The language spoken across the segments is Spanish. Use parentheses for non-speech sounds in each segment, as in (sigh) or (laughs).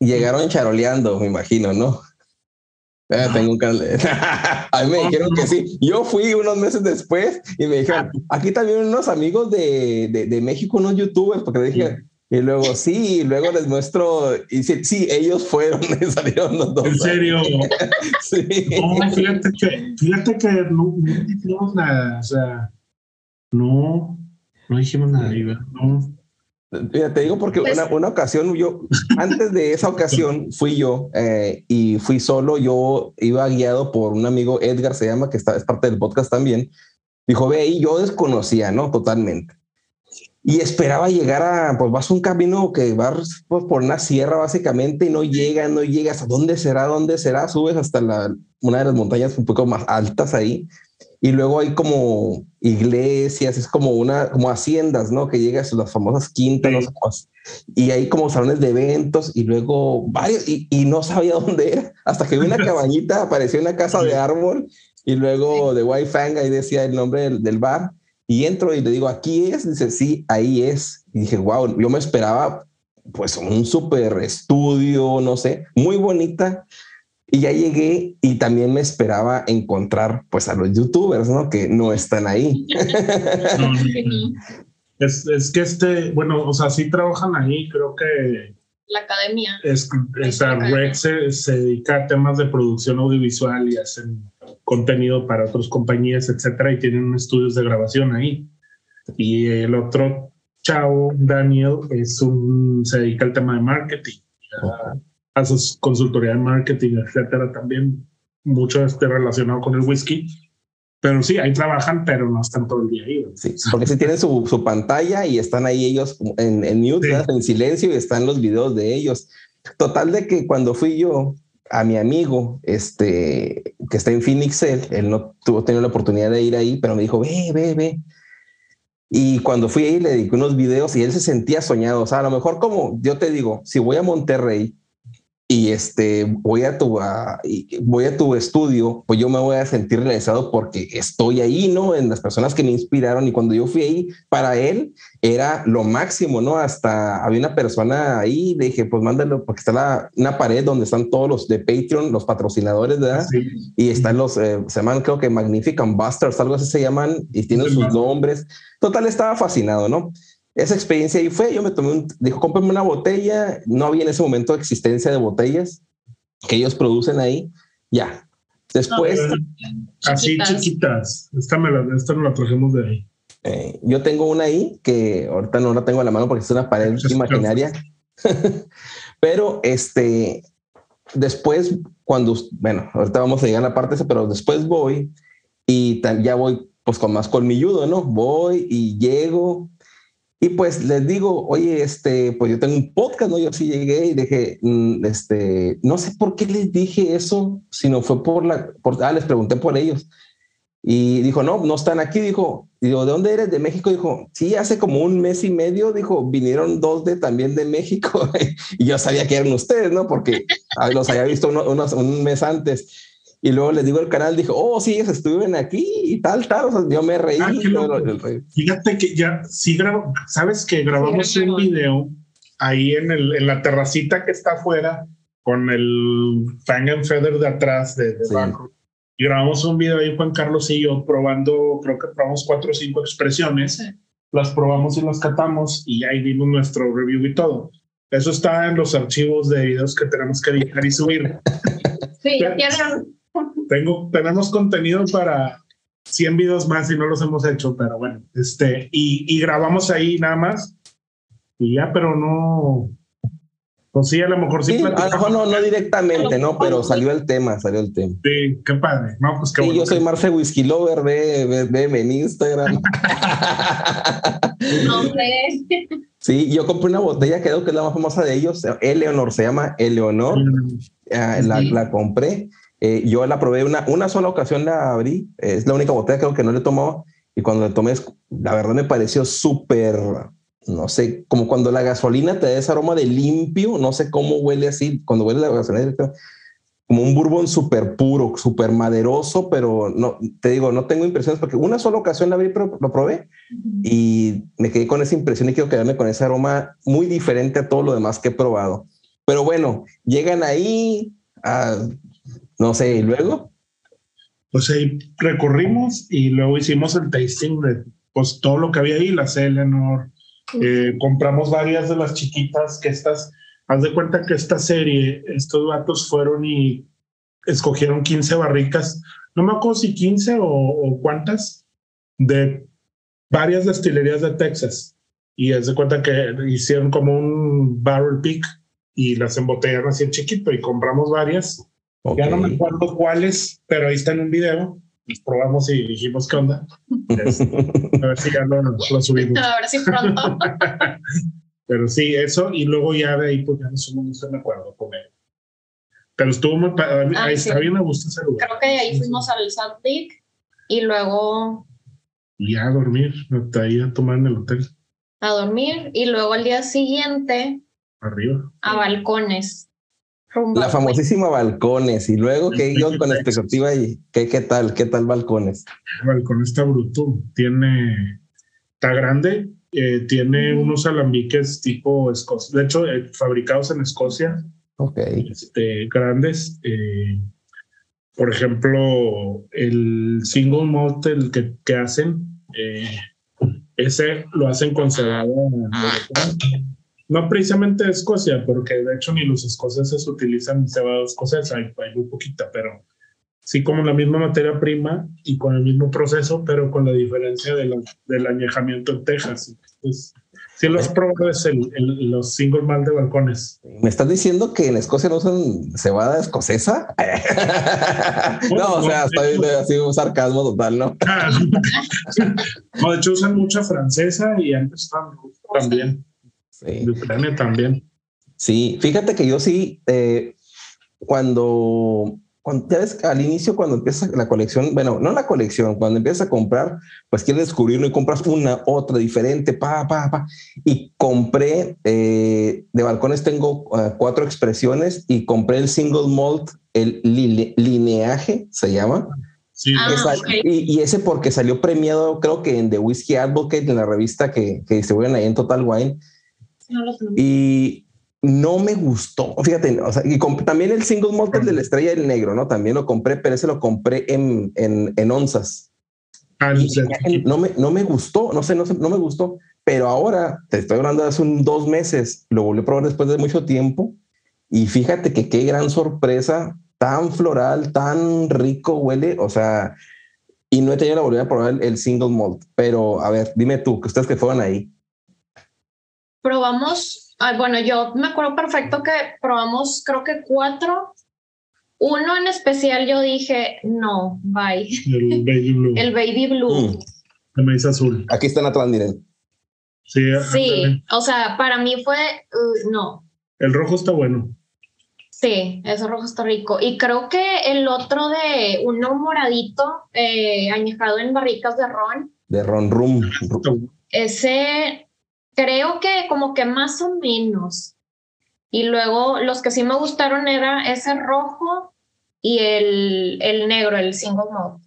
llegaron charoleando, me imagino, ¿no? Eh, tengo un canal. (laughs) a mí me dijeron que sí. Yo fui unos meses después y me dijeron, aquí también unos amigos de, de, de México, unos youtubers, porque dije, y luego sí, luego les muestro, y sí, sí ellos fueron (laughs) y salieron los dos. ¿En serio? (laughs) sí. No, fíjate que, fíjate que no, no dijimos nada, o sea, no, no dijimos nada, no. Mira, te digo porque una, una, ocasión yo, antes de esa ocasión fui yo eh, y fui solo, yo iba guiado por un amigo, Edgar se llama, que está, es parte del podcast también, dijo, ve ahí, yo desconocía, ¿no? Totalmente. Y esperaba llegar a, pues vas un camino que vas pues, por una sierra básicamente y no llega, no llegas, ¿a dónde será? ¿Dónde será? Subes hasta la, una de las montañas un poco más altas ahí y luego hay como iglesias, es como una, como haciendas, ¿no? Que llegas a las famosas quintas, no sé y hay como salones de eventos y luego varios, y, y no sabía (laughs) dónde era, hasta que vi una (laughs) cabañita, apareció una casa de árbol y luego de White Fang, ahí decía el nombre del, del, bar, y entro y le digo, aquí es, dice, sí, ahí es, y dije, wow, yo me esperaba pues un súper estudio, no sé, muy bonita, y ya llegué y también me esperaba encontrar pues a los youtubers, ¿no? Que no están ahí. (laughs) es, es, que este, bueno, o sea, sí trabajan ahí, creo que... La academia. Es, esa Red se, se, dedica a temas de producción audiovisual y hacen contenido para otras compañías, etcétera, y tienen estudios de grabación ahí. Y el otro chavo, Daniel, es un, se dedica al tema de marketing. Haces consultoría de marketing, etcétera, también mucho este relacionado con el whisky. Pero sí, ahí trabajan, pero no están todo el día ahí. Sí, porque si tienen su, su, pantalla y están ahí ellos en, en mute, sí. en silencio y están los videos de ellos. Total de que cuando fui yo a mi amigo, este, que está en Phoenix, él, él no tuvo tener la oportunidad de ir ahí, pero me dijo, ve, ve, ve. Y cuando fui ahí le dediqué unos videos y él se sentía soñado. O sea, a lo mejor como yo te digo, si voy a Monterrey y este voy a tu voy a tu estudio, pues yo me voy a sentir realizado porque estoy ahí, ¿no? En las personas que me inspiraron y cuando yo fui ahí, para él era lo máximo, ¿no? Hasta había una persona ahí, dije, pues mándalo, porque está la, una pared donde están todos los de Patreon, los patrocinadores, ¿verdad? Sí. Y están los, eh, se llaman creo que Magnificent Busters, algo así se llaman, y tienen sí, sus nombres. Total, estaba fascinado, ¿no? Esa experiencia ahí fue, yo me tomé un, dijo, cómprame una botella, no había en ese momento existencia de botellas que ellos producen ahí, ya. Después... No, así chiquitas, esta, me la, esta no la trajimos de ahí. Eh, yo tengo una ahí que ahorita no la tengo a la mano porque es una pared es imaginaria, (laughs) pero este, después cuando, bueno, ahorita vamos a llegar a la parte esa, pero después voy y ya voy pues con más colmilludo, ¿no? Voy y llego y pues les digo, oye, este, pues yo tengo un podcast, ¿no? Yo sí llegué y dije, mm, este, no sé por qué les dije eso, sino fue por la, por, ah, les pregunté por ellos. Y dijo, no, no están aquí, dijo, digo, ¿de dónde eres? De México, dijo, sí, hace como un mes y medio, dijo, vinieron dos de también de México. (laughs) y yo sabía que eran ustedes, ¿no? Porque ah, los había visto uno, unos, un mes antes. Y luego les digo el canal, dijo, oh, sí, estuvieron aquí y tal, tal. O sea, yo me reí. Ah, Fíjate que ya sí grabo, sabes que grabamos sí, un video ahí en, el, en la terracita que está afuera con el Fang and Feather de atrás de, de sí. Banco. Y grabamos un video ahí, Juan Carlos y yo, probando, creo que probamos cuatro o cinco expresiones. Sí. Las probamos y las catamos y ahí vimos nuestro review y todo. Eso está en los archivos de videos que tenemos que editar y subir. Sí, ya tienen tengo, tenemos contenido para 100 videos más y no los hemos hecho, pero bueno, este, y, y grabamos ahí nada más y ya, pero no, pues sí, a lo mejor sí. sí a lo mejor no, no directamente, ¿no? Pero salió el tema, salió el tema. Sí, qué padre. No, pues qué sí, bueno. yo soy Marce Whisky Lover, ve, ve, ve en Instagram. (laughs) no sé. Sí, yo compré una botella, creo que es la más famosa de ellos. Eleonor se llama Eleonor. Mm. Uh, la, la compré. Eh, yo la probé una, una sola ocasión, la abrí. Es la única botella creo que no le he tomado. Y cuando le tomé, la verdad me pareció súper, no sé, como cuando la gasolina te da ese aroma de limpio. No sé cómo huele así. Cuando huele la gasolina, como un bourbon súper puro, súper maderoso, pero no, te digo, no tengo impresiones porque una sola ocasión la abrí, pero lo probé y me quedé con esa impresión y quiero quedarme con ese aroma muy diferente a todo lo demás que he probado. Pero bueno, llegan ahí, a, no sé, y luego. Pues ahí recorrimos y luego hicimos el tasting de pues, todo lo que había ahí, la Eleanor. Eh, compramos varias de las chiquitas que estas, haz de cuenta que esta serie, estos vatos fueron y escogieron 15 barricas, no me acuerdo si 15 o, cuántas, de varias destilerías de Texas. Y haz de cuenta que hicieron como un barrel pick y las embotellaron así en chiquito y compramos varias. Ya no me acuerdo cuáles, pero ahí está en un video. Los probamos y dijimos qué onda. a ver si ya lo, lo subimos. A ver si pronto. (laughs) pero sí, eso. Y luego ya de ahí, pues ya no, no me acuerdo con él. Pero estuvo muy. Ah, ahí está bien, me gusta ese lugar. Creo que ahí fuimos al Lake y luego. Y a dormir, hasta ahí a tomar en el hotel. A dormir y luego al día siguiente. Arriba. A balcones. La famosísima balcones. Y luego, ¿qué yo con expectativa y qué, qué tal? ¿Qué tal balcones? Balcón está bruto. Tiene. Está grande. Eh, tiene unos alambiques tipo Escocia. De hecho, eh, fabricados en Escocia Ok. Este, grandes. Eh, por ejemplo, el single malt el que, que hacen, eh, ese lo hacen con cebada. No precisamente Escocia, porque de hecho ni los escoceses utilizan cebada escocesa, hay, hay muy poquita, pero sí como la misma materia prima y con el mismo proceso, pero con la diferencia de del añejamiento en Texas. Entonces, Sí, los probado es el, los single mal de balcones. ¿Me estás diciendo que en Escocia no usan cebada escocesa? (laughs) no, o sea, está viendo así un sarcasmo total, ¿no? (laughs) no, de hecho usan mucha francesa y antes también. Sí. De Ucrania también. Sí, fíjate que yo sí, eh, cuando cuando, ya ves, al inicio cuando empieza la colección, bueno, no la colección, cuando empiezas a comprar, pues quieres descubrirlo y compras una, otra, diferente, pa, pa, pa. Y compré, eh, de balcones tengo uh, cuatro expresiones y compré el single malt, el lineaje se llama. Sí, ah, okay. y, y, ese porque salió premiado, creo que en The Whiskey Advocate, en la revista que, que distribuyen ahí en Total Wine. No y no me gustó. Fíjate, o sea, y también el single malt de la estrella del negro, ¿no? También lo compré, pero ese lo compré en, en, en onzas. Ah, no, me, no me gustó, no sé, no sé, no me gustó, pero ahora te estoy hablando de hace un dos meses, lo volví a probar después de mucho tiempo y fíjate que qué gran sorpresa, tan floral, tan rico huele, o sea, y no he tenido la oportunidad de probar el, el single malt, pero a ver, dime tú, que ustedes que fueron ahí. Probamos bueno, yo me acuerdo perfecto que probamos, creo que cuatro. Uno en especial yo dije, no, bye. El baby blue. (laughs) El baby blue. Mm. El maíz azul. Aquí están atrás, miren. Sí, sí o sea, para mí fue, uh, no. El rojo está bueno. Sí, ese rojo está rico. Y creo que el otro de uno moradito, eh, añejado en barricas de ron. De ron rum. Ese creo que como que más o menos. Y luego los que sí me gustaron era ese rojo y el, el negro, el single malt.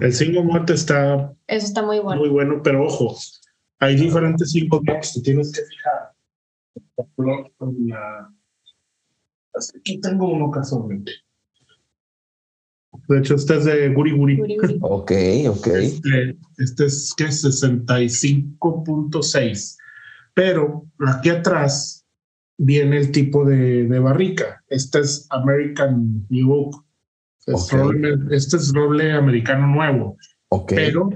El single malt está, Eso está muy bueno. Muy bueno, pero ojo, hay diferentes single te tienes que fijar. Aquí tengo uno casualmente. De hecho, este es de Guri Guri. (laughs) Ok, ok. Este, este es que 65.6. Pero aquí atrás viene el tipo de, de barrica. Este es American New Oak. Okay. este es roble americano nuevo. Okay. Pero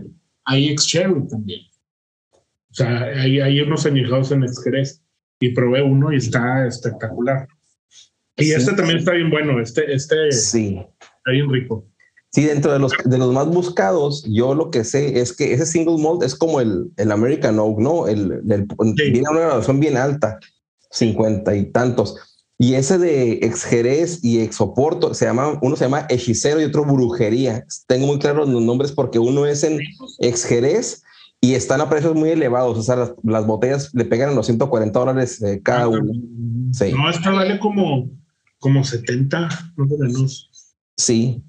hay ex cherry también. O sea, hay, hay unos añejados en ex y probé uno y está espectacular. Y sí. este también está bien bueno. Este, este. Sí Está bien rico. Sí, dentro de los, de los más buscados, yo lo que sé es que ese single malt es como el, el American Oak, ¿no? El, el sí. Viene a una graduación bien alta, cincuenta y tantos. Y ese de ex Jerez y ex Oporto, se llama, uno se llama hechicero y otro brujería. Tengo muy claros los nombres porque uno es en ex Jerez y están a precios muy elevados. O sea, las, las botellas le pegan a los 140 dólares eh, cada ah, uno. Sí. No, esta vale como, como 70, no menos. Sí,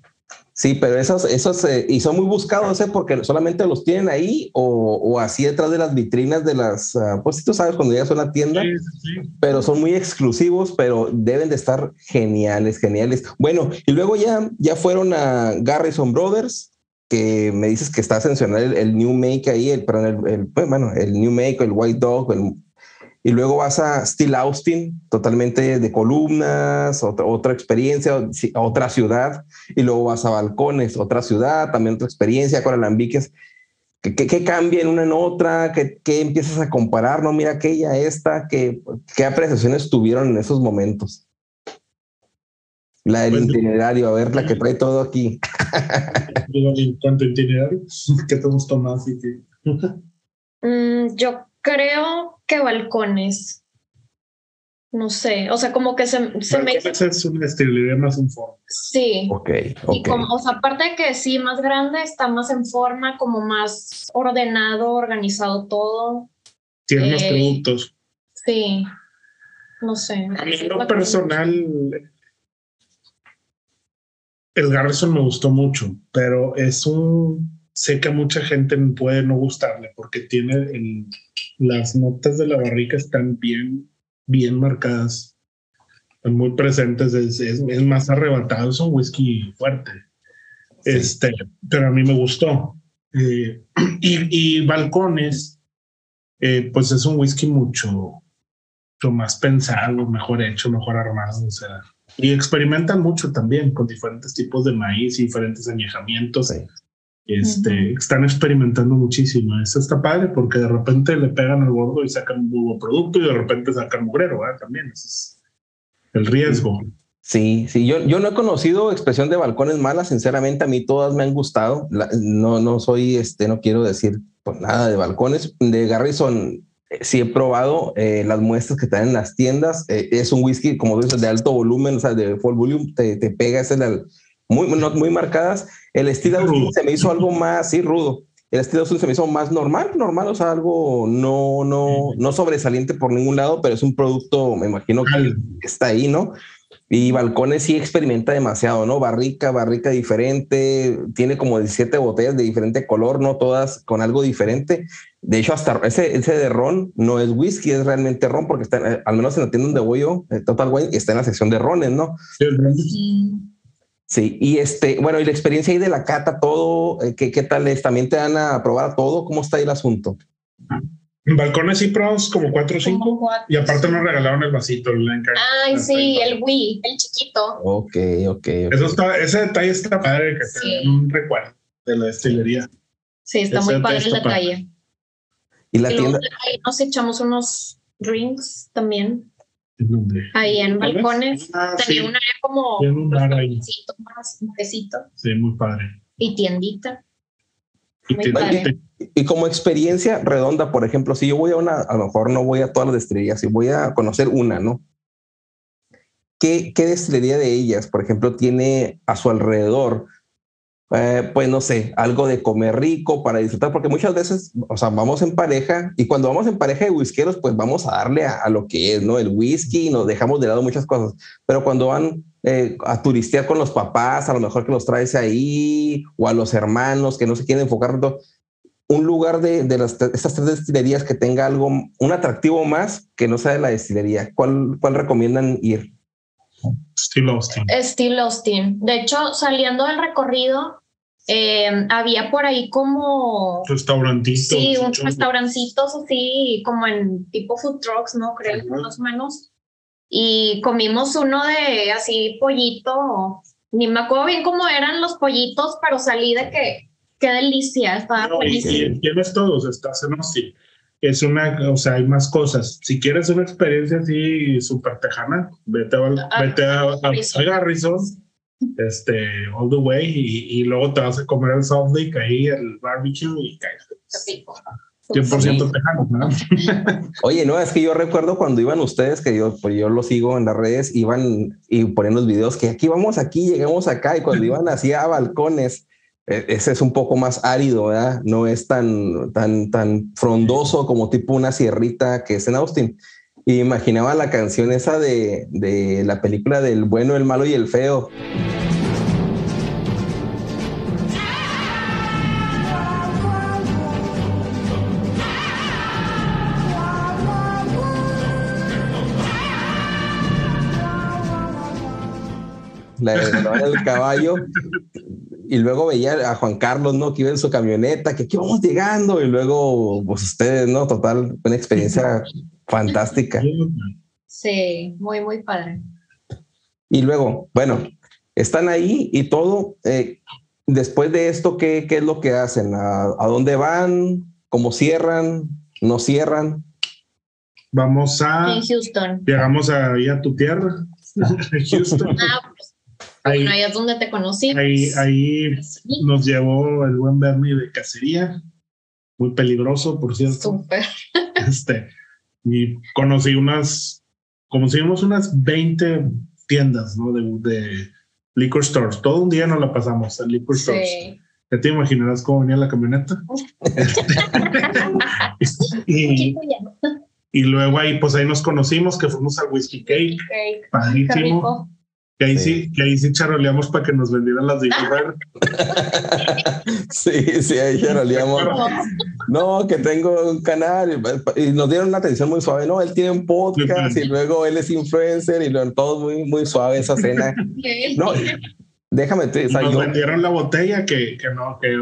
Sí, pero esos, esos, eh, y son muy buscados, ¿eh? Porque solamente los tienen ahí o, así detrás de las vitrinas de las, uh, pues tú sabes cuando llegas a una tienda, pero son muy exclusivos, pero deben de estar geniales, geniales. Bueno, y luego ya, ya fueron a Garrison Brothers, que me dices que está a el, el New Make ahí, el, perdón, el, pues, bueno, el New Make, el White Dog, el y luego vas a Steel Austin, totalmente de columnas, otra, otra experiencia, otra ciudad, y luego vas a Balcones, otra ciudad, también otra experiencia con alambiques. ¿Qué, qué, cambia en una en otra? ¿Qué, ¿Qué, empiezas a comparar? No, mira aquella, esta, ¿qué, qué apreciaciones tuvieron en esos momentos? La del pues, itinerario, a ver, la que trae todo aquí. A itinerario, (laughs) ¿qué te gustó más? Y mm, yo creo que balcones. No sé, o sea, como que se, se me hizo... es una estabilidad más en forma. Sí. Ok, Y como, o sea, aparte de que sí, más grande, está más en forma, como más ordenado, organizado todo. Tiene más eh, productos. Sí, no sé. A mí lo personal, el Garrison me gustó mucho, pero es un... Sé que a mucha gente puede no gustarle porque tiene el las notas de la barrica están bien, bien marcadas, están muy presentes, es, es, más arrebatado, es un whisky fuerte. Este, pero a mí me gustó. Eh, (clears throat) y, Balcones, eh, pues es un whisky mucho, mucho más pensado, mejor hecho, mejor armado, o sea, y experimentan mucho también con diferentes tipos de maíz y diferentes añejamientos. Este, Están experimentando muchísimo. Eso está padre porque de repente le pegan al gordo y sacan un nuevo producto y de repente sacan mugrero, También ese es el riesgo. Sí, sí, yo, yo no he conocido expresión de balcones malas, sinceramente a mí todas me han gustado. no, no soy, este, no quiero decir pues, nada de balcones. De Garrison eh, sí he probado eh, las muestras que están en las tiendas. Eh, es un whisky, como dices, de alto volumen, o sea, de full volume, te, te pega ese muy, muy marcadas. El estilo se me hizo algo más, sí, rudo. El estilo se me hizo más normal, normal, o sea, algo no, no, no sobresaliente por ningún lado, pero es un producto, me imagino que está ahí, ¿no? Y Balcones sí experimenta demasiado, ¿no? Barrica, barrica diferente, tiene como 17 botellas de diferente color, no todas con algo diferente. De hecho, hasta ese, ese de ron no es whisky, es realmente ron, porque está, al menos en la tienda donde voy yo, eh, Total Wine, está en la sección de rones, ¿no? Sí. Sí, y este, bueno, y la experiencia ahí de la cata, todo, eh, ¿qué, qué tal es? ¿También te dan a probar todo? ¿Cómo está ahí el asunto? En balcones y pros como cuatro o cinco. Y aparte nos regalaron el vasito. El Ay, sí, el Wii, el chiquito. Ok, ok. Eso está, ese detalle está padre, que sí. un recuerdo de la destilería. Sí, está muy padre el detalle. Y la tienda. Ahí nos echamos unos drinks también. Ahí en balcones. Ah, tenía un área como un bar ahí. más, un Sí, muy padre. Y tiendita. Y, muy padre. y, como experiencia redonda, por ejemplo, si yo voy a una, a lo mejor no voy a todas las destilerías, si voy a conocer una, ¿no? ¿Qué, ¿Qué destilería de ellas, por ejemplo, tiene a su alrededor eh, pues no sé, algo de comer rico para disfrutar, porque muchas veces, o sea, vamos en pareja y cuando vamos en pareja de whiskeros, pues vamos a darle a, lo que es, ¿no? El whisky y nos dejamos de lado muchas cosas, pero cuando van eh, a turistear con los papás, a lo mejor que los traes ahí, o a los hermanos que no se quieren enfocar un lugar de, de las, estas tres destilerías que tenga algo, un atractivo más que no sea de la destilería, ¿cuál, cuál recomiendan ir? Steel Austin. Steel Austin. De hecho, saliendo del recorrido, eh, había por ahí como restaurantitos. Sí, unos restaurancitos así como en tipo food trucks, ¿no? Creo, más o menos. Y comimos uno de así pollito, ni me acuerdo bien cómo eran los pollitos, pero salí de que qué delicia, estaba no, Tienes todos, estás en es una, o sea, hay más cosas. Si quieres una experiencia así súper tejana, vete a, vete a, Garrison, este, all the way, y, luego te vas a comer el soft lake ahí, el barbecue y caes. 100% tejano, ¿no? (laughs) Oye, no, es que yo recuerdo cuando iban ustedes, que yo, pues yo lo sigo en las redes, iban y ponían los videos que aquí vamos, aquí llegamos acá, y cuando iban así a balcones, e, ese es un poco más árido, ¿verdad? No es tan, tan, tan frondoso como tipo una sierrita que es en Austin. Y imaginaba la canción esa de, de la película del bueno, el malo y el feo. la del caballo, (laughs) Y luego veía a Juan Carlos, ¿no? Que iba en su camioneta, que aquí vamos llegando. Y luego, pues ustedes, ¿no? Total, una experiencia fantástica. Sí, muy, muy padre. Y luego, bueno, están ahí y todo. Eh, después de esto, ¿qué, ¿qué, es lo que hacen? ¿A, ¿A, dónde van? ¿Cómo cierran? ¿No cierran? Vamos a. En Houston. Llegamos ahí a tu tierra, (laughs) Houston. Ah, ahí, bueno, ahí es donde te conocí. Ahí, ahí nos llevó el buen Bernie de cacería. Muy peligroso, por cierto. Súper. (laughs) Este, y conocí unas, conocimos unas 20 tiendas, ¿no? De, de, liquor stores. Todo un día nos la pasamos en liquor stores. Sí. Ya te imaginarás cómo venía la camioneta. (laughs) (laughs) y, y, luego ahí, pues ahí nos conocimos, que fuimos al Whiskey Cake. Cake. Padrísimo. Que ahí sí. sí, que ahí sí charoleamos para que nos vendieran las de (laughs) Sí, sí, ahí charoleamos. No, que tengo un canal y nos dieron una atención muy suave. No, él tiene un podcast y luego él es influencer y lo, todo muy, muy suave esa cena. (laughs) No, déjame te, o sea, nos yo, vendieron la botella que, que no que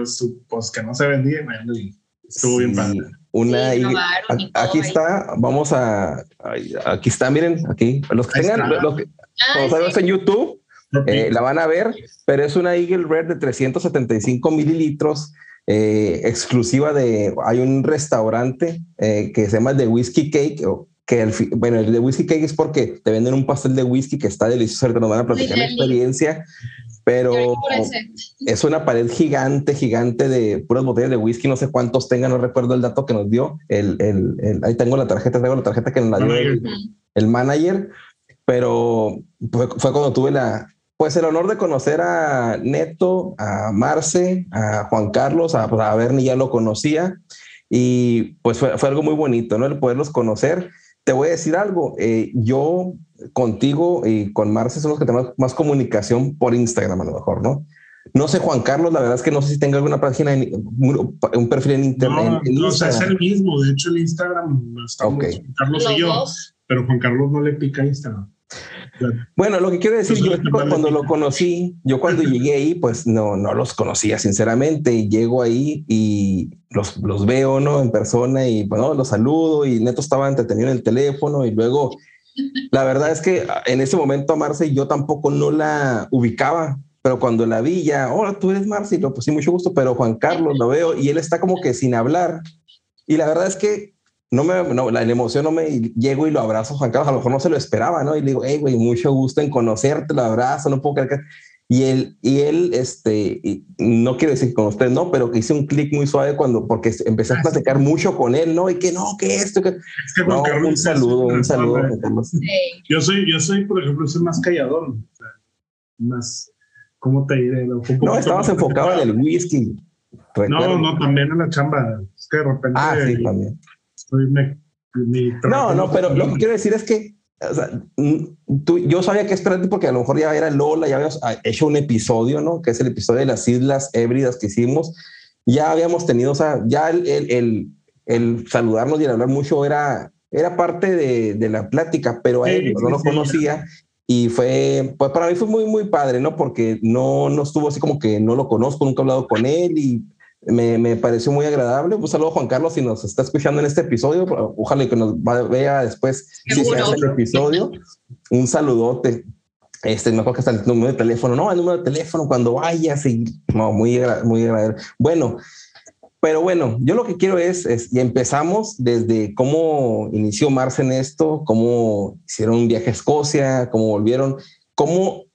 pues que no se vendía y estuvo sí, bien padre una sí, y, aquí está vamos a aquí está miren aquí los que Ahí tengan los que, ah, sí. en YouTube eh, la van a ver pero es una Eagle Red de 375 mililitros eh, exclusiva de hay un restaurante eh, que se llama The Whiskey Cake que el, bueno, el de Whiskey Cake es porque te venden un pastel de whisky que está delicioso, que nos van a platicar la experiencia, pero es una pared gigante, gigante de puras botellas de whisky, no sé cuántos tengan, no recuerdo el dato que nos dio, el, el, el ahí tengo la tarjeta, tengo la tarjeta que nos la dio el, el manager, pero fue, fue, cuando tuve la, pues el honor de conocer a Neto, a Marce, a Juan Carlos, a, pues a Bernie ya lo conocía, y pues fue, fue algo muy bonito, ¿no? El poderlos conocer te voy a decir algo, eh, yo contigo y con Marce son los que tenemos más comunicación por Instagram a lo mejor, ¿no? No sé, Juan Carlos, la verdad es que no sé si tenga alguna página, en, un perfil en internet. No, en no o sea, es el mismo. De hecho, el Instagram estamos okay. Juan Carlos Los y yo, pero Juan Carlos no le pica Instagram. Bueno, lo que quiero decir, yo cuando lo conocí, yo cuando llegué ahí, pues no, no los conocía, sinceramente. Llego ahí y los, los veo, ¿no? En persona y bueno, los saludo y Neto estaba entretenido en el teléfono y luego, la verdad es que en ese momento a Marce yo tampoco no la ubicaba, pero cuando la vi ya, hola, tú eres Marce, y lo pues sí, mucho gusto, pero Juan Carlos lo veo y él está como que sin hablar. Y la verdad es que no me, no, la, la, emoción no me llego y lo abrazo, Juan Carlos, a lo mejor no se lo esperaba, ¿no? Y le digo, hey, güey, mucho gusto en conocerte, lo abrazo, no puedo creer que... Y él, y él, este, y no quiero decir con usted, no, pero que hice un clic muy suave cuando, porque empecé a platicar mucho con él, ¿no? Y que no, que esto, que... Es que Juan no, Carlos un saludo, un saludo. Juan Carlos. Sí. Yo soy, yo soy, por ejemplo, soy más callador, o sea, más, ¿cómo te diré? No, estabas enfocado en el whisky. Recuerdo. No, no, también en la chamba. Es que de repente... Ah, sí, también. Me, no, no, pero lo que quiero decir es que o sea, tú, yo sabía que esperarte porque a lo mejor ya era Lola, ya habíamos hecho un episodio, ¿no? Que es el episodio de las Islas Hébridas que hicimos. Ya habíamos tenido, o sea, ya el, el, el, el saludarnos y el hablar mucho era, era parte de, de la plática, pero a él sí, no lo sí, conocía. Y fue, pues para mí fue muy, muy padre, ¿no? Porque no, no estuvo así como que no lo conozco, nunca he hablado con él y me, me, pareció muy agradable. Un saludo a Juan Carlos si nos está escuchando en este episodio. Ojalá que nos vea después si se hace el episodio. Un saludote. Este, me acuerdo que está el número de teléfono. No, el número de teléfono cuando vayas. Y, no, muy, muy agradable. Bueno, pero bueno, yo lo que quiero es, es, y empezamos desde cómo inició Marce en esto, cómo hicieron un viaje a Escocia, cómo volvieron, cómo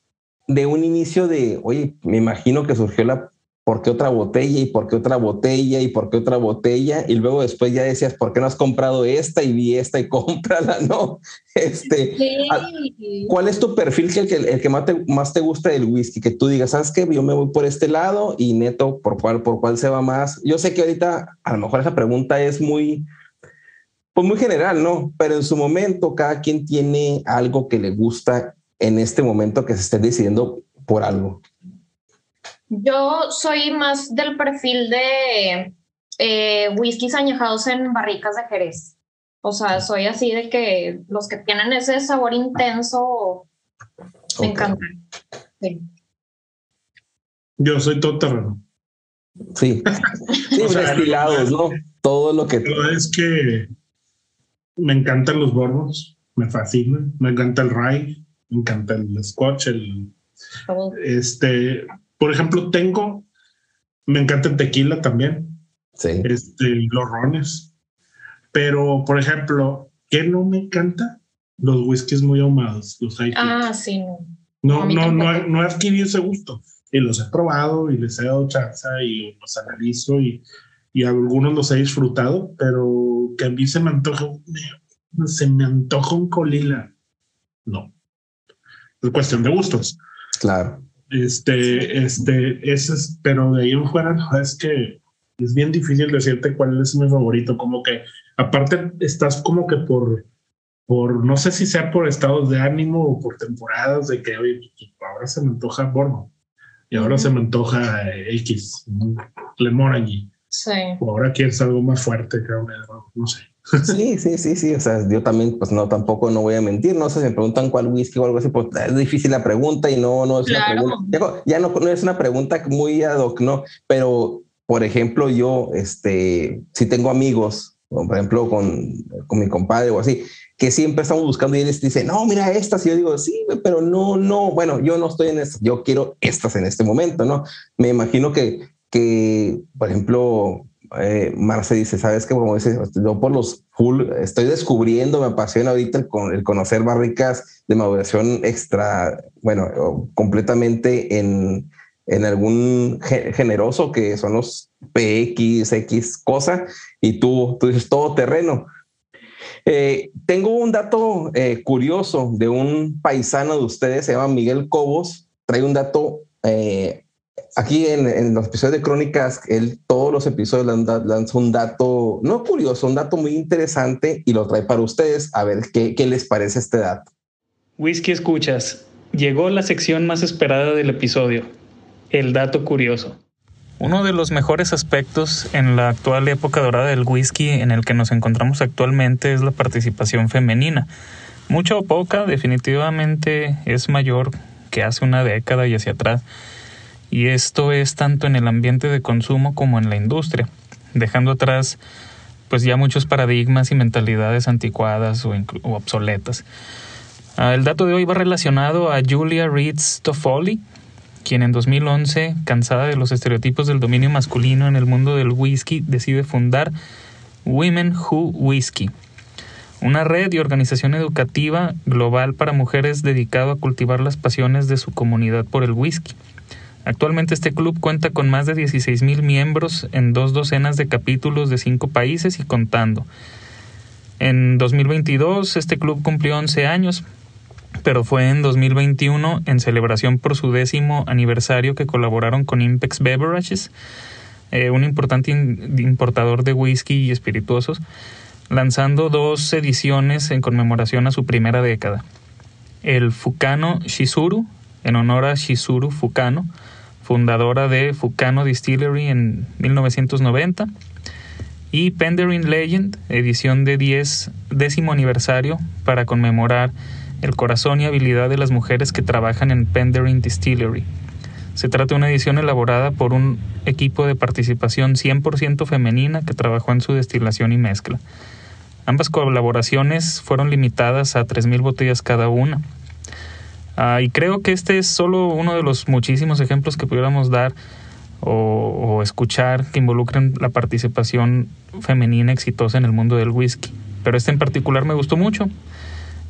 de un inicio de, oye, me imagino que surgió la ¿por qué otra botella? ¿Y por qué otra botella? ¿Y por qué otra botella? Y luego después ya decías, ¿por qué no has comprado esta? Y vi esta y (laughs) cómprala, ¿no? Este, sí. ¿Cuál es tu perfil que el, que, el que más, te, más te gusta del whisky? Que tú digas, ¿sabes qué? Yo me voy por este lado y neto, ¿por cuál, por cuál se va más? Yo sé que ahorita a lo mejor esa pregunta es muy, pues muy general, ¿no? Pero en su momento cada quien tiene algo que le gusta en este momento que se esté decidiendo por algo. Yo soy más del perfil de eh, whiskies añejados en barricas de Jerez. O sea, soy así de que los que tienen ese sabor intenso me encantan. Yo soy todo terreno. Sí, (laughs) sí destilados, ¿no? Todo lo que. es que me encantan los borbos, me fascinan, me encanta el rye, me encanta el scotch, el. Este, por ejemplo, tengo, me encanta el tequila también. Sí. Este, los rones. Pero, por ejemplo, ¿qué no me encanta? Los whiskies muy ahumados, los Ah, sí. No, no, no, no, he adquirido ese gusto. Y los he probado y les he dado chance y los analizo y, y algunos los he disfrutado, pero que a mí se me antoja, se me antoja un colila. No. Es cuestión de gustos. Claro. Este, este, ese es, pero de ahí en fuera, es que es bien difícil decirte cuál es mi favorito. Como que, aparte, estás como que por, por, no sé si sea por estados de ánimo o por temporadas de que, oye, pues, ahora se me antoja Borno y ahora se me antoja X, Lemon allí. Sí. O ahora quieres algo más fuerte, creo, no sé. Sí, sí, sí, sí. O sea, yo también, pues no, tampoco no voy a mentir. No sé si me preguntan cuál whisky o algo así, pues es difícil la pregunta y no, no es una pregunta. Ya, no, no, es una pregunta muy ad hoc, ¿no? Pero, por ejemplo, yo, este, si tengo amigos, por ejemplo, con, con mi compadre o así, que siempre estamos buscando y él dice, no, mira estas. Y yo digo, sí, pero no, no, bueno, yo no estoy en esto. Yo quiero estas en este momento, ¿no? Me imagino que, que por ejemplo, eh, Marce dice, sabes que como dice, yo por los full estoy descubriendo, me apasiona ahorita el, el conocer barricas de maduración extra, bueno, completamente en, en algún generoso que son los PX, X cosa, y tú, tú dices todo terreno. Eh, tengo un dato eh, curioso de un paisano de ustedes, se llama Miguel Cobos, trae un dato eh, aquí en, los episodios de Crónicas, él todos los episodios lanza un dato, no curioso, un dato muy interesante y lo trae para ustedes a ver qué, qué les parece este dato. Whisky Escuchas, llegó la sección más esperada del episodio, el dato curioso. Uno de los mejores aspectos en la actual época dorada del whisky en el que nos encontramos actualmente es la participación femenina. Mucha o poca, definitivamente es mayor que hace una década y hacia atrás y esto es tanto en el ambiente de consumo como en la industria, dejando atrás pues ya muchos paradigmas y mentalidades anticuadas o, obsoletas. Ah, el dato de hoy va relacionado a Julia Reeds Toffoli, quien en 2011, cansada de los estereotipos del dominio masculino en el mundo del whisky, decide fundar Women Who Whisky, una red y organización educativa global para mujeres dedicado a cultivar las pasiones de su comunidad por el whisky. Actualmente este club cuenta con más de 16.000 miembros en dos docenas de capítulos de cinco países y contando. En 2022 este club cumplió 11 años, pero fue en 2021, en celebración por su décimo aniversario, que colaboraron con Impex Beverages, eh, un importante importador de whisky y espirituosos, lanzando dos ediciones en conmemoración a su primera década. El Fukano Shizuru, en honor a Shizuru Fukano, fundadora de Fukano Distillery en 1990, y Penderin Legend, edición de 10, décimo aniversario, para conmemorar el corazón y habilidad de las mujeres que trabajan en Penderin Distillery. Se trata de una edición elaborada por un equipo de participación 100% femenina que trabajó en su destilación y mezcla. Ambas colaboraciones fueron limitadas a 3.000 botellas cada una, Ah, y creo que este es solo uno de los muchísimos ejemplos que pudiéramos dar o, escuchar que involucren la participación femenina exitosa en el mundo del whisky. Pero este en particular me gustó mucho.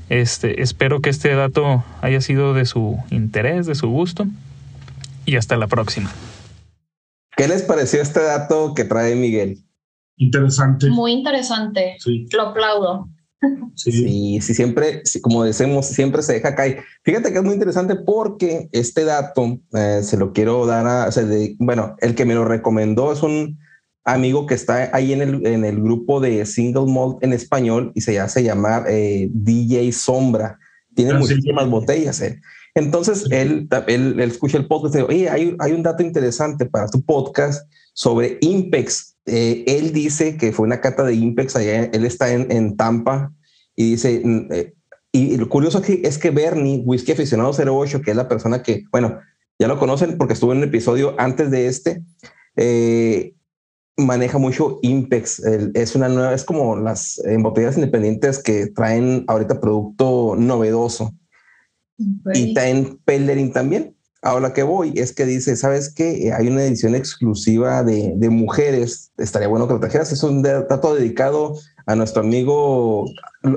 Este, espero que este dato haya sido de su interés, de su gusto. Y hasta la próxima. ¿Qué les pareció este dato que trae Miguel? Interesante. Muy interesante. Lo aplaudo. Sí, sí, siempre, como decimos, siempre se deja caer. Fíjate que es muy interesante porque este dato eh, se lo quiero dar a, bueno, el que me lo recomendó es un amigo que está ahí en el, en el grupo de Single Malt en español y se hace llamar eh, DJ Sombra. Tiene ah, muchísimas botellas. Eh. Entonces él, él, escucha el podcast y dice, oye, hay, hay un dato interesante para tu podcast sobre Impex eh, él dice que fue una cata de Impex allá, él está en, Tampa y dice, mm, eh, y lo curioso aquí es que Bernie, Whisky Aficionado 08, que es la persona que, bueno, ya lo conocen porque estuvo en un episodio antes de este, eh, maneja mucho Impex. es una nueva, es como las botellas independientes que traen ahorita producto novedoso. Y traen Peldering también. Ahora que voy es que dice, ¿sabes qué? Hay una edición exclusiva de, de mujeres. Estaría bueno que lo trajeras. Es un dato dedicado a nuestro amigo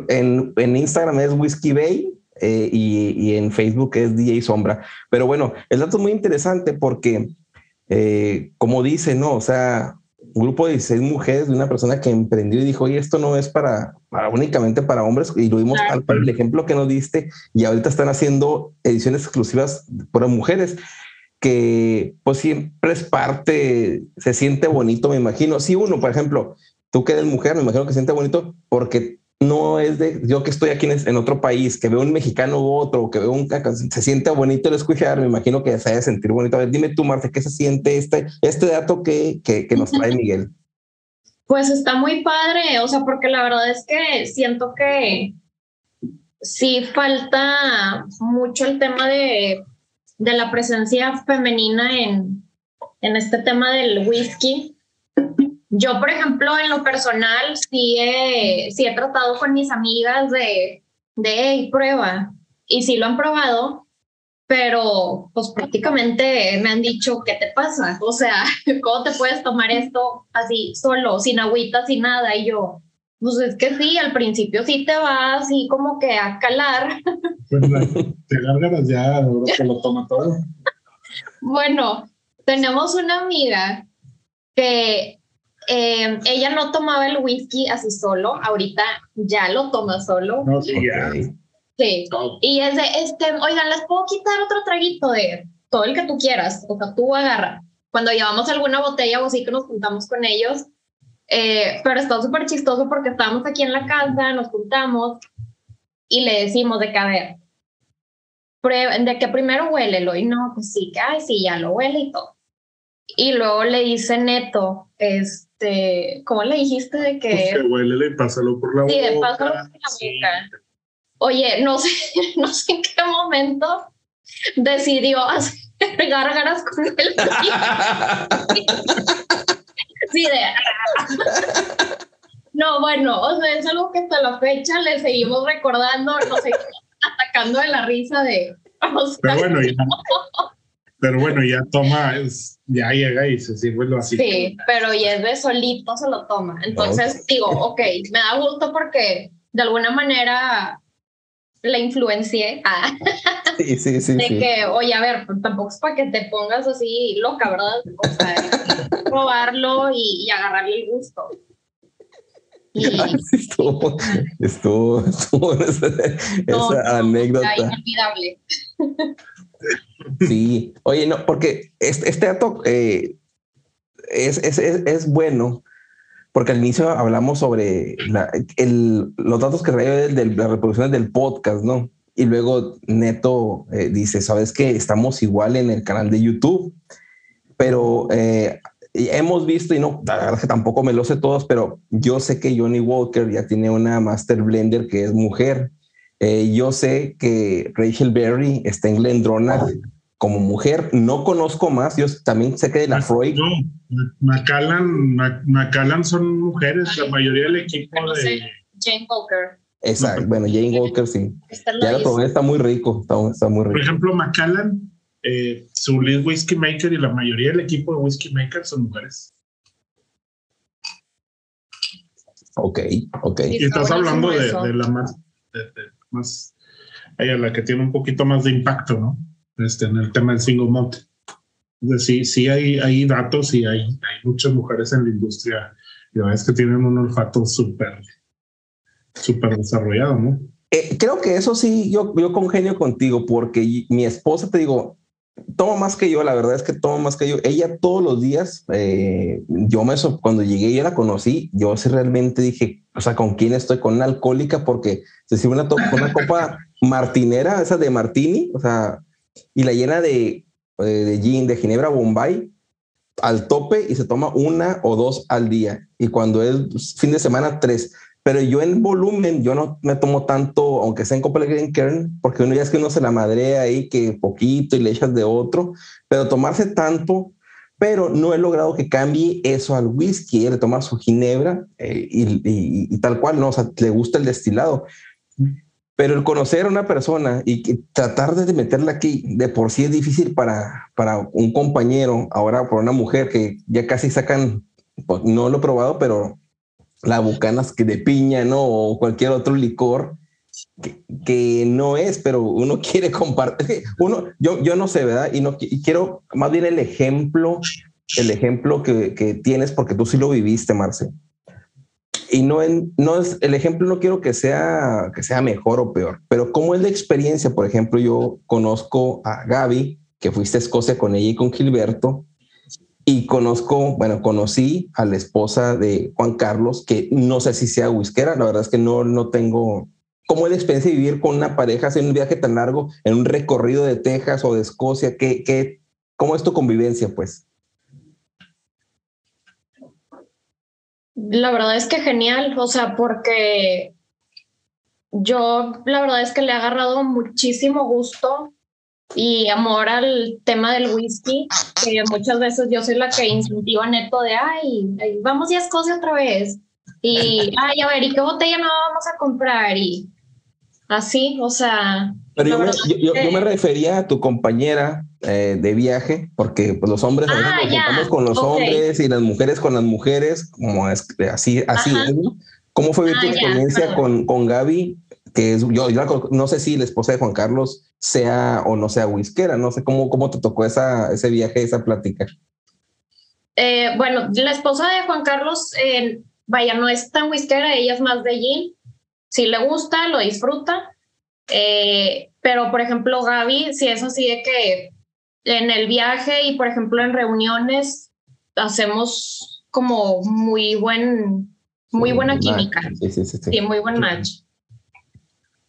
en, en Instagram es Whiskey Bay eh, y, y, en Facebook es DJ Sombra. Pero bueno, el dato es muy interesante porque, eh, como dice, ¿no? O sea, un grupo de 16 mujeres de una persona que emprendió y dijo, oye, esto no es para, para únicamente para hombres. Y lo vimos al, el ejemplo que nos diste y ahorita están haciendo ediciones exclusivas para mujeres que pues siempre es parte, se siente bonito, me imagino. Si uno, por ejemplo, tú que eres mujer, me imagino que se siente bonito porque no es de yo que estoy aquí en, otro país, que veo un mexicano u otro, que veo un se siente bonito el escuchar, me imagino que se haya sentir bonito. A ver, dime tú, Marta, ¿qué se siente este, este dato que, que, que nos trae Miguel? Pues está muy padre, o sea, porque la verdad es que siento que sí falta mucho el tema de, de la presencia femenina en, en este tema del whisky yo, por ejemplo, en lo personal, sí he, sí he tratado con mis amigas de, de prueba, y sí lo han probado, pero pues prácticamente me han dicho, ¿qué te pasa? O sea, (laughs) ¿cómo te puedes tomar esto así solo, sin agüita, sin nada? Y yo, pues es que sí, al principio sí te va así como que a calar. (laughs) Pues te largas ya, que lo toma todo. Bueno, tenemos una amiga que eh, ella no tomaba el whisky así solo, ahorita ya lo toma solo. No, sí, Sí. Y es de, este, oigan, les puedo quitar otro traguito de todo el que tú quieras, o sea, tú agarra. Cuando llevamos alguna botella o así que nos juntamos con ellos, eh, pero está súper chistoso porque estábamos aquí en la casa, nos juntamos y le decimos de que, a ver, de que primero huélelo y no, pues sí, que, ay, sí, ya lo huele y todo. Y luego le dice Neto, este, ¿cómo le dijiste de que? Pues y pásalo por la boca. Sí, de pásalo por la boca. Oye, no sé, (laughs) no sé en qué momento decidió hacer (laughs) gárgaras con el (laughs) Sí, de... No, bueno, o sea, es algo que hasta la fecha le seguimos recordando, nos seguimos atacando de la risa de... Pero bueno, ya, pero bueno, ya toma, ya llega y se sirve lo así. Sí, pero ya es de solito se lo toma. Entonces digo, ok, me da gusto porque de alguna manera la influencié. Ah. Sí, sí, sí. (laughs) De que, oye, a ver, tampoco es para que te pongas así loca, ¿verdad? O sea, (laughs) probarlo y, agarrarle el gusto. Y... (laughs) estuvo, estuvo, estuvo esa, esa anécdota. Inolvidable. Sí, oye, no, porque este, este dato eh, es, es, es, bueno, porque al inicio hablamos sobre el, los datos que trae de, las reproducciones del podcast, ¿no? Y luego Neto eh, dice, ¿sabes qué? Estamos igual en el canal de YouTube, pero eh, hemos visto, y no, la verdad que tampoco me lo sé todos, pero yo sé que Johnny Walker ya tiene una Master Blender que es mujer. Yo sé que Rachel Berry está en Glendronach como mujer. No conozco más. Yo también sé que de la Freud. No, Macallan, Macallan son mujeres, la mayoría del equipo de. Jane Walker. Exacto. Bueno, Jane Walker sí. Ya lo probé, está muy rico. Está, muy rico. Por ejemplo, Macallan, eh, su lead whisky maker y la mayoría del equipo de whisky maker son mujeres. Ok, ok. Y estás hablando de, la más, de, más, ella, la que tiene un poquito más de impacto, ¿no? este, en el tema del single malt. Sí, sí hay, hay datos y hay, hay muchas mujeres en la industria y la verdad es que tienen un olfato súper, súper desarrollado, ¿no? Eh, creo que eso sí, yo, yo congenio contigo porque mi esposa, te digo, toma más que yo, la verdad es que toma más que yo. Ella todos los días, eh, yo me, cuando llegué y la conocí, yo sí realmente dije, o sea, ¿con quién estoy? Con una alcohólica porque se sirve una, una copa (laughs) martinera, esa de martini, o sea, y la llena de, eh, de gin, de ginebra Bombay al tope y se toma una o dos al día. Y cuando es fin de semana, tres. pero yo en volumen, yo no me tomo tanto, aunque sea en Copenhagen Kern, porque uno ya es que uno se la madrea ahí, que poquito y le echas de otro, pero tomarse tanto, pero no he logrado que cambie eso al whisky, le toma su ginebra eh, y, tal cual, no, o sea, le gusta el destilado. Pero el conocer a una persona y tratar de meterla aquí de por sí es difícil para, para un compañero, ahora por una mujer que ya casi sacan, pues, no lo he probado, pero la bucanas que de piña, ¿no? O cualquier otro licor que, no es, pero uno (laughs) quiere compartir. Uno, yo, yo no sé, ¿verdad? Y no quiero más bien el ejemplo, el ejemplo que, que, tienes, porque tú sí lo viviste, Marce. Y no, en, no es el ejemplo, no quiero que sea, que sea mejor o peor, pero como es la experiencia, por ejemplo, yo conozco a Gaby, que fuiste a Escocia con ella y con Gilberto, y conozco, bueno, conocí a la esposa de Juan Carlos, que no sé si sea whiskera, la verdad es que no, no tengo... ¿Cómo es la experiencia de vivir con una pareja en un viaje tan largo, en un recorrido de Texas o de Escocia? ¿Qué, qué, ¿Cómo es tu convivencia, pues? La verdad es que genial, o sea, porque yo la verdad es que le he agarrado muchísimo gusto y amor al tema del whisky, que muchas veces yo soy la que incentiva neto de, ay, vamos ya a Escocia otra vez. Y, ay, a ver, ¿y qué botella no vamos a comprar? Y así, o sea... Pero yo me, yo, me, refería a tu compañera eh, de viaje, porque pues, los hombres ah, nos con los hombres y las mujeres con las mujeres, como es, así, así ¿Cómo fue ah, tu experiencia con, con Gaby? Que es, yo, yo no sé si la esposa de Juan Carlos sea o no sea whiskera. No sé cómo, cómo te tocó esa, ese viaje, esa plática. Eh, bueno, la esposa de Juan Carlos, eh, vaya, no es tan whiskera, ella es más de gin. Si le gusta, lo disfruta. Eh, pero, por ejemplo, Gaby, si es así de que en el viaje y, por ejemplo, en reuniones, hacemos como muy buen, muy buena química. Sí, sí, sí, sí, muy buen match.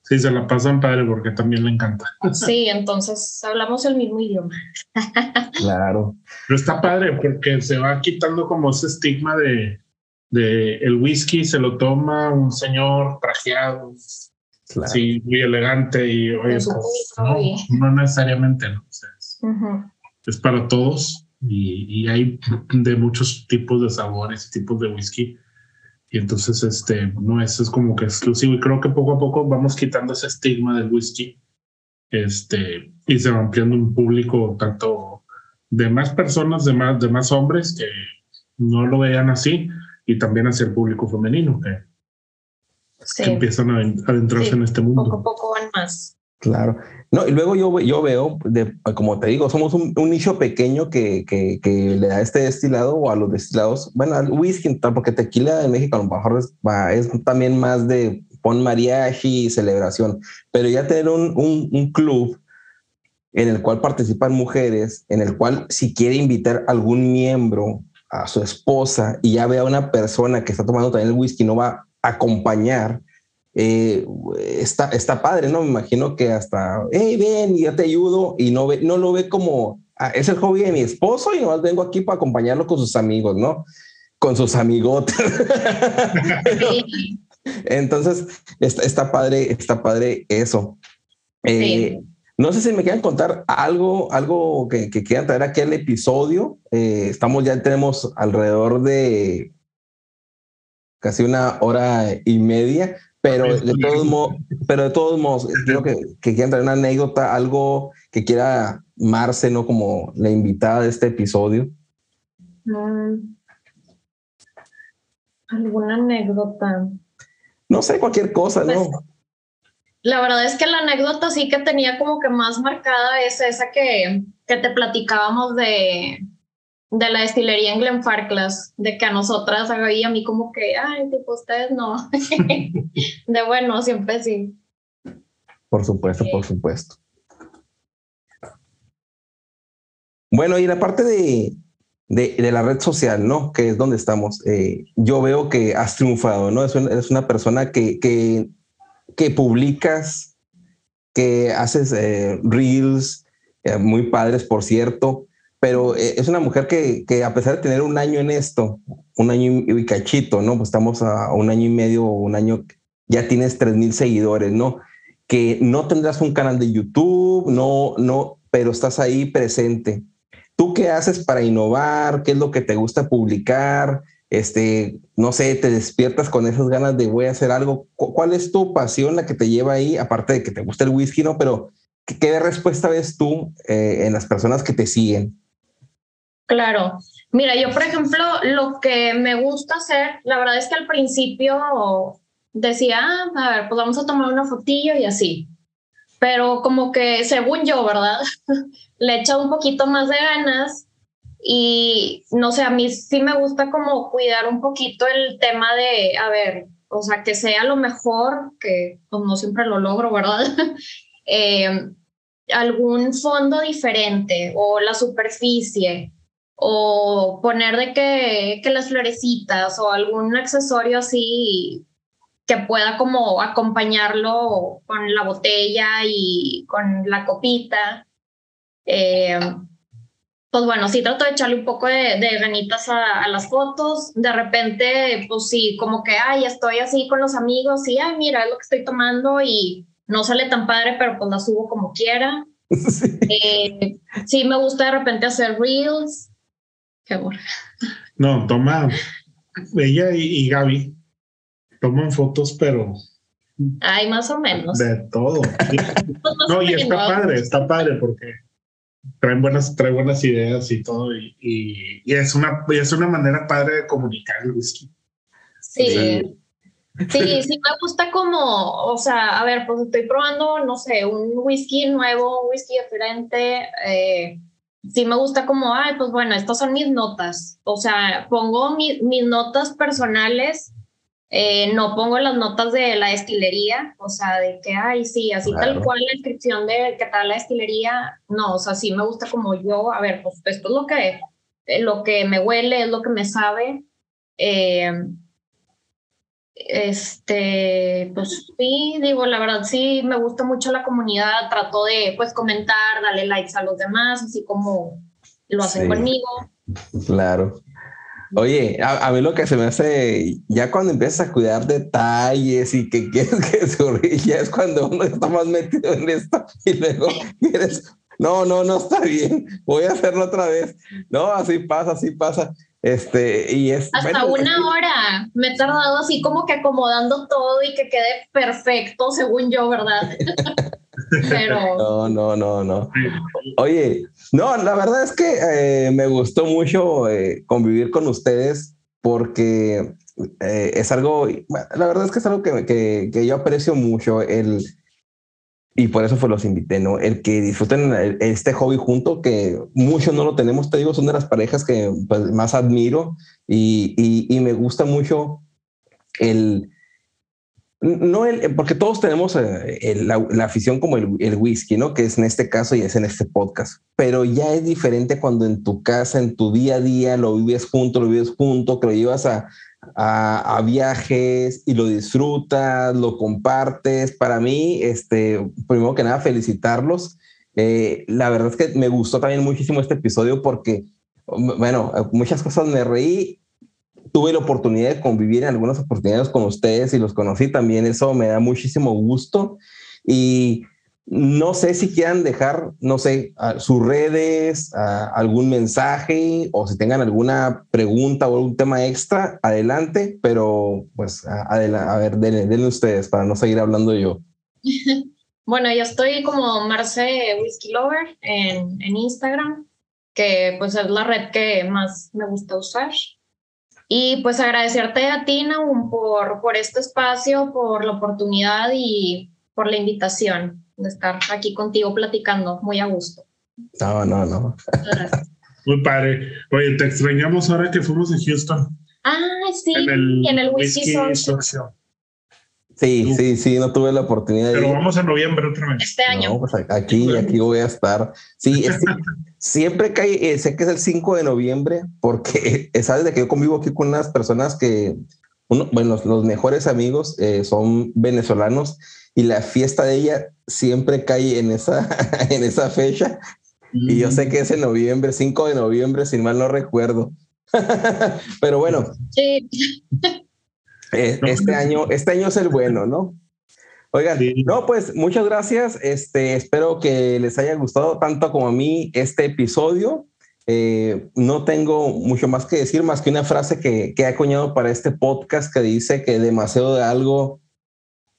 Sí, se la pasan padre porque también le encanta. Sí, entonces hablamos el mismo idioma. (laughs) Claro. Pero está padre porque se va quitando como ese estigma de, de el whisky se lo toma un señor trajeado, sí, muy elegante y oye, no, necesariamente, ¿no? es, para todos y, y hay de muchos tipos de sabores y tipos de whisky y entonces, este, no, es como que exclusivo. Y creo que poco a poco vamos quitando ese estigma del whisky. Este, y se va ampliando un público tanto de más personas, de más, de más hombres que no lo vean así, y también hacia el público femenino que, empiezan a adentrarse en este mundo. Poco a poco van más. Claro. No, y luego yo, yo veo, de, como te digo, somos un, nicho pequeño que, que, que, le da este destilado o a los destilados, bueno, al whisky, porque tequila en México a lo mejor es, es también más de pon mariachi y celebración, pero ya tener un, un, un, club en el cual participan mujeres, en el cual si quiere invitar algún miembro a su esposa y ya vea a una persona que está tomando también el whisky, no va a acompañar, eh, está, está padre, ¿no? Me imagino que hasta, hey, ven, ya te ayudo, y no, ve, no lo ve como, ah, es el hobby de mi esposo y nomás vengo aquí para acompañarlo con sus amigos, ¿no? Con sus amigotes. (laughs) Entonces, está, está, padre, está padre eso. Eh, no sé si me quieran contar algo, algo que, que quieran traer aquí al episodio. Eh, estamos ya tenemos alrededor de casi una hora y media. Pero de todos modos, pero de todos modos, creo que, que quieran traer una anécdota, algo que quiera Marce, ¿no? Como la invitada de este episodio. Mm. ¿Alguna anécdota? No sé, cualquier cosa, ¿no? Pues, la verdad es que la anécdota sí que tenía como que más marcada es esa que, que te platicábamos de, de la destilería en Glenfarclas, de que a nosotras y a mí como que, ay, tipo ustedes no. (laughs) de bueno, siempre sí. Por supuesto, por supuesto. Bueno, y la parte de, de, la red social, ¿no? Que es donde estamos. Eh, yo veo que has triunfado, ¿no? Es una, una persona que, que, que, publicas, que haces eh, reels, eh, muy padres, por cierto, pero eh, es una mujer que, que, a pesar de tener un año en esto, un año y cachito, ¿no? Pues estamos a un año y medio o un año, ya tienes tres mil seguidores, ¿no? Que no tendrás un canal de YouTube, no, no, pero estás ahí presente. ¿Tú qué haces para innovar? ¿Qué es lo que te gusta publicar? Este, no sé, te despiertas con esas ganas de voy a hacer algo. ¿Cuál es tu pasión la que te lleva ahí? Aparte de que te gusta el whisky, ¿no? Pero ¿qué, respuesta ves tú eh, en las personas que te siguen? Claro. Mira, yo, por ejemplo, lo que me gusta hacer, la verdad es que al principio decía, ah, a ver, pues vamos a tomar una fotillo y así. Pero como que, según yo, ¿verdad? (laughs) Le echa un poquito más de ganas y no sé, a mí sí me gusta como cuidar un poquito el tema de, a ver, o sea, que sea lo mejor, que pues no siempre lo logro, ¿verdad? (laughs) eh, algún fondo diferente o la superficie o poner de que, que las florecitas o algún accesorio así que pueda como acompañarlo con la botella y con la copita. Eh, pues bueno, sí trato de echarle un poco de, de ganitas a, las fotos. De repente, pues sí, como que, ay, estoy así con los amigos y, ay, mira, es lo que estoy tomando y no sale tan padre, pero pues la subo como quiera. (laughs) Sí, eh, sí me gusta de repente hacer reels. Qué bueno. No, toma, ella y, Gaby toman fotos, pero... Ay, más o menos. De todo. (laughs) Pues no, y está padre, está padre porque traen buenas, trae buenas ideas y todo, y, y, es, una, es una manera padre de comunicar el whisky. Sí. sí. Sí, me gusta como, o sea, a ver, pues estoy probando, no sé, un whisky nuevo, un whisky diferente, eh, sí me gusta como, ay, pues bueno, estas son mis notas. O sea, pongo mis notas personales, eh, no pongo las notas de la destilería, o sea, de que, ay, sí, así tal cual la descripción de qué tal la destilería. No, o sea, sí me gusta como yo, a ver, pues esto es lo que, eh, lo que me huele, es lo que me sabe. Eh, este, pues sí, digo, la verdad sí, me gusta mucho la comunidad, trato de pues comentar, darle likes a los demás, así como lo hacen conmigo. Claro. Oye, a, mí lo que se me hace, ya cuando empiezas a cuidar detalles y que quieres que se ya es cuando uno está más metido en esto y luego quieres, no, no, no está bien, voy a hacerlo otra vez. No, así pasa, así pasa. Este, y es. Hasta una hora. Me he tardado así como que acomodando todo y que quede perfecto, según yo, ¿verdad? (laughs) Pero. (laughs) No, no, no, no. Oye, no, la verdad es que eh, me gustó mucho eh, convivir con ustedes porque eh, es algo, la verdad es que es algo que, que, que yo aprecio mucho, el, y por eso fue los invité, ¿no? El que disfruten este hobby junto, que muchos no lo tenemos, te digo, son de las parejas que pues, más admiro y, y, me gusta mucho el, no el, porque todos tenemos eh, la, afición como el, whisky, ¿no? Que es en este caso y es en este podcast, pero ya es diferente cuando en tu casa, en tu día a día, lo vives junto, lo vives junto, que lo llevas a, viajes y lo disfrutas, lo compartes. Para mí, este, primero que nada, felicitarlos. Eh, la verdad es que me gustó también muchísimo este episodio porque, bueno, muchas cosas me reí. Tuve la oportunidad de convivir en algunas oportunidades con ustedes y los conocí también. Eso me da muchísimo gusto. Y no sé si quieran dejar, no sé, sus redes, algún mensaje o si tengan alguna pregunta o algún tema extra, adelante, pero pues a, ver, denle, ustedes para no seguir hablando yo. (laughs) Bueno, yo estoy como Marce Whiskey Lover en, en Instagram, que pues es la red que más me gusta usar. Y pues agradecerte a ti, Naum, por, por este espacio, por la oportunidad y por la invitación de estar aquí contigo platicando, muy a gusto. No, no, no. Muy padre. Oye, te extrañamos ahora que fuimos a Houston. Ah, sí, en el, en el Whisky, Sí, sí, sí, no tuve la oportunidad. Pero vamos a noviembre otra vez. Este año. pues aquí, aquí voy a estar. Sí, (laughs) siempre cae, eh, sé que es el 5 de noviembre, porque (laughs) sabes de que yo convivo aquí con unas personas que, uno, bueno, los mejores amigos eh, son venezolanos y la fiesta de ella siempre cae en esa, (laughs) en esa fecha. Y yo sé que es en noviembre, 5 de noviembre, sin mal no recuerdo. Pero bueno. Sí. Eh, este (laughs) año, este año es el bueno, ¿no? Oigan, no, pues muchas gracias. Este, espero que les haya gustado tanto como a mí este episodio. Eh, no tengo mucho más que decir, más que una frase que, que he acuñado para este podcast que dice que demasiado de algo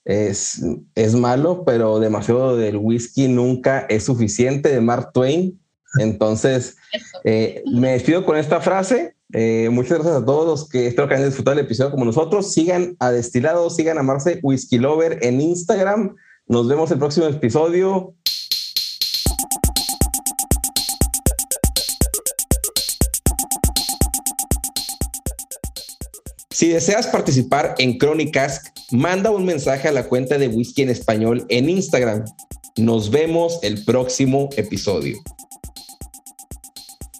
es, es malo, pero demasiado del whisky nunca es suficiente, de Mark Twain. Entonces, eh, me despido con esta frase. Eh, muchas gracias a todos los que espero que hayan disfrutado el episodio como nosotros. Sigan a Destilado, sigan a Marce Whisky Lover en Instagram. Nos vemos el próximo episodio. Si deseas participar en Crónicas, manda un mensaje a la cuenta de Whisky en Español en Instagram. Nos vemos el próximo episodio.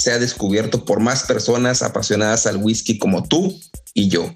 sea descubierto por más personas apasionadas al whisky como tú y yo.